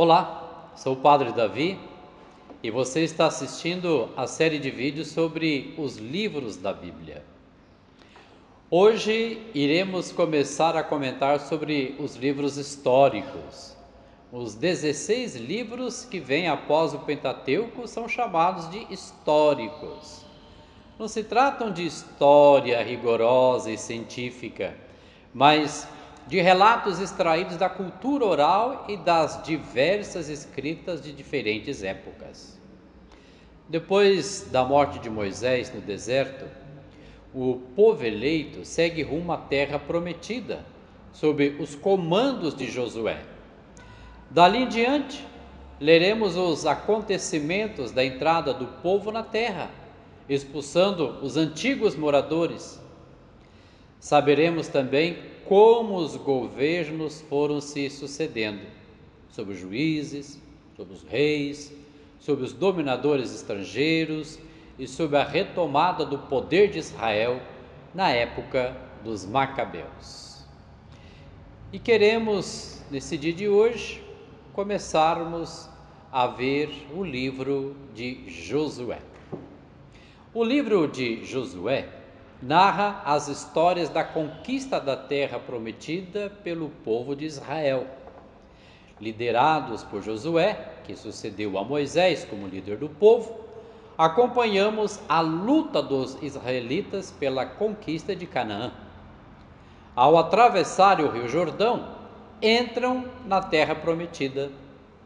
Olá, sou o Padre Davi e você está assistindo a série de vídeos sobre os livros da Bíblia. Hoje iremos começar a comentar sobre os livros históricos. Os 16 livros que vêm após o Pentateuco são chamados de históricos. Não se tratam de história rigorosa e científica, mas de relatos extraídos da cultura oral e das diversas escritas de diferentes épocas. Depois da morte de Moisés no deserto, o povo eleito segue rumo à terra prometida, sob os comandos de Josué. Dali em diante, leremos os acontecimentos da entrada do povo na terra, expulsando os antigos moradores. Saberemos também como os governos foram se sucedendo sobre os juízes, sobre os reis, sobre os dominadores estrangeiros e sobre a retomada do poder de Israel na época dos Macabeus. E queremos, nesse dia de hoje, começarmos a ver o livro de Josué. O livro de Josué narra as histórias da conquista da terra prometida pelo povo de Israel. Liderados por Josué, que sucedeu a Moisés como líder do povo, acompanhamos a luta dos israelitas pela conquista de Canaã. Ao atravessar o Rio Jordão, entram na terra prometida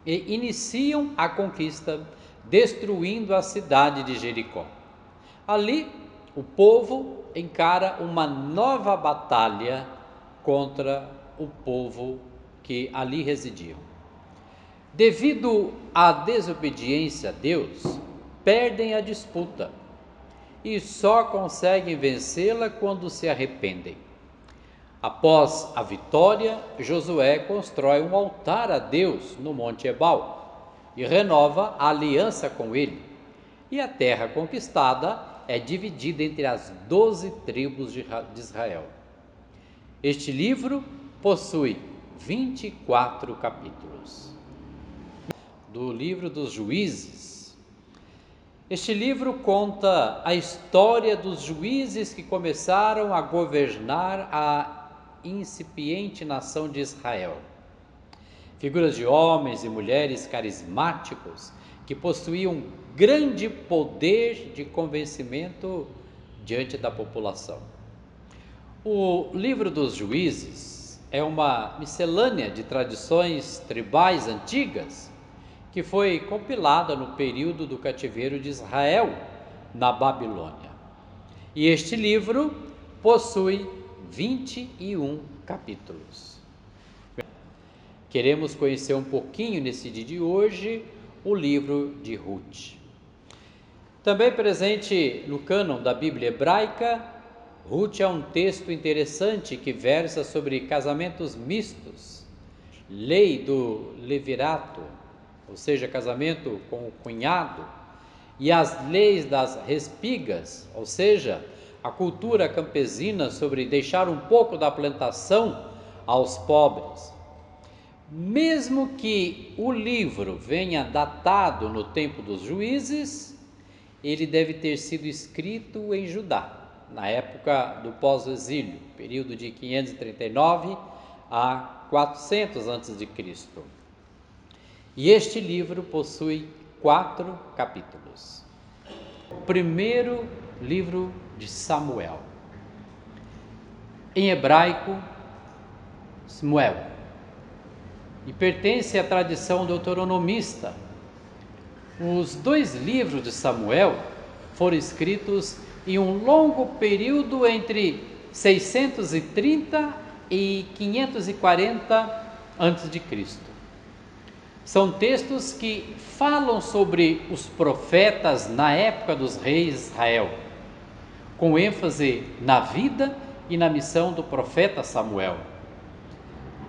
e iniciam a conquista, destruindo a cidade de Jericó. Ali, o povo encara uma nova batalha contra o povo que ali residiam. Devido à desobediência a Deus, perdem a disputa e só conseguem vencê-la quando se arrependem. Após a vitória, Josué constrói um altar a Deus no Monte Ebal e renova a aliança com ele. E a terra conquistada é dividida entre as doze tribos de Israel. Este livro possui 24 capítulos. Do livro dos juízes. Este livro conta a história dos juízes que começaram a governar a incipiente nação de Israel. Figuras de homens e mulheres carismáticos que possuíam grande poder de convencimento diante da população. O livro dos juízes é uma miscelânea de tradições tribais antigas que foi compilada no período do cativeiro de Israel na Babilônia. E este livro possui 21 capítulos. Queremos conhecer um pouquinho nesse dia de hoje o livro de Ruth. Também presente no cânon da Bíblia hebraica, Ruth é um texto interessante que versa sobre casamentos mistos, lei do levirato, ou seja, casamento com o cunhado, e as leis das respigas, ou seja, a cultura campesina sobre deixar um pouco da plantação aos pobres. Mesmo que o livro venha datado no tempo dos juízes, ele deve ter sido escrito em Judá, na época do pós-exílio, período de 539 a 400 a.C. E este livro possui quatro capítulos. O primeiro livro de Samuel. Em hebraico, Samuel e pertence à tradição deuteronomista. Os dois livros de Samuel foram escritos em um longo período entre 630 e 540 a.C. São textos que falam sobre os profetas na época dos reis de Israel, com ênfase na vida e na missão do profeta Samuel.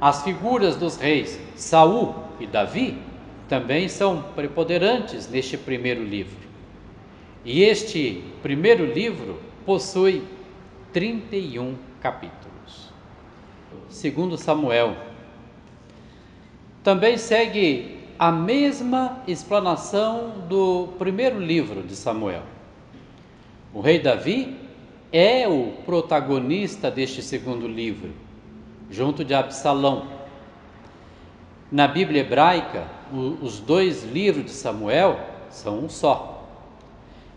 As figuras dos reis Saul e Davi também são preponderantes neste primeiro livro. E este primeiro livro possui 31 capítulos. Segundo Samuel. Também segue a mesma explanação do primeiro livro de Samuel. O rei Davi é o protagonista deste segundo livro, junto de Absalão. Na Bíblia hebraica, os dois livros de Samuel são um só.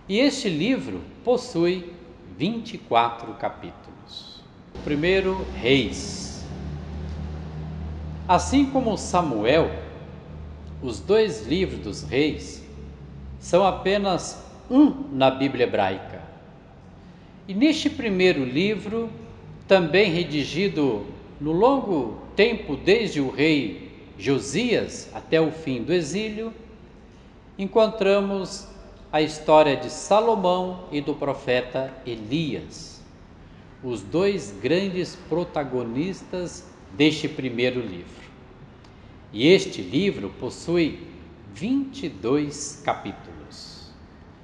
E este livro possui 24 capítulos. Primeiro, Reis. Assim como Samuel, os dois livros dos reis são apenas um na Bíblia hebraica. E neste primeiro livro, também redigido no longo tempo desde o rei Josias até o fim do exílio, encontramos a história de Salomão e do profeta Elias, os dois grandes protagonistas deste primeiro livro. E este livro possui 22 capítulos,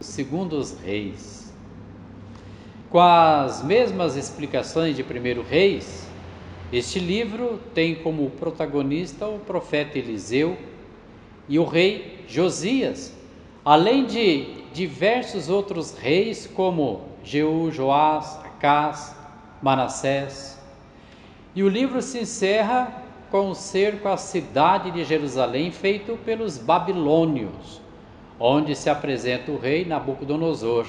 segundo os reis. Com as mesmas explicações de primeiro reis, este livro tem como protagonista o profeta Eliseu e o rei Josias, além de diversos outros reis como Jeú, Joás, Acás, Manassés. E o livro se encerra com o cerco à cidade de Jerusalém feito pelos babilônios, onde se apresenta o rei Nabucodonosor.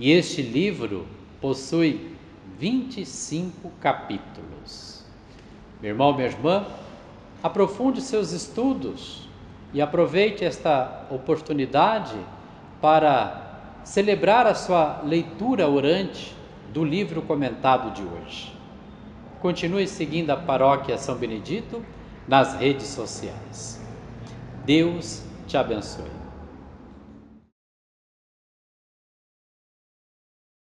E este livro possui 25 capítulos. Meu irmão, minha irmã, aprofunde seus estudos e aproveite esta oportunidade para celebrar a sua leitura orante do livro comentado de hoje. Continue seguindo a paróquia São Benedito nas redes sociais. Deus te abençoe.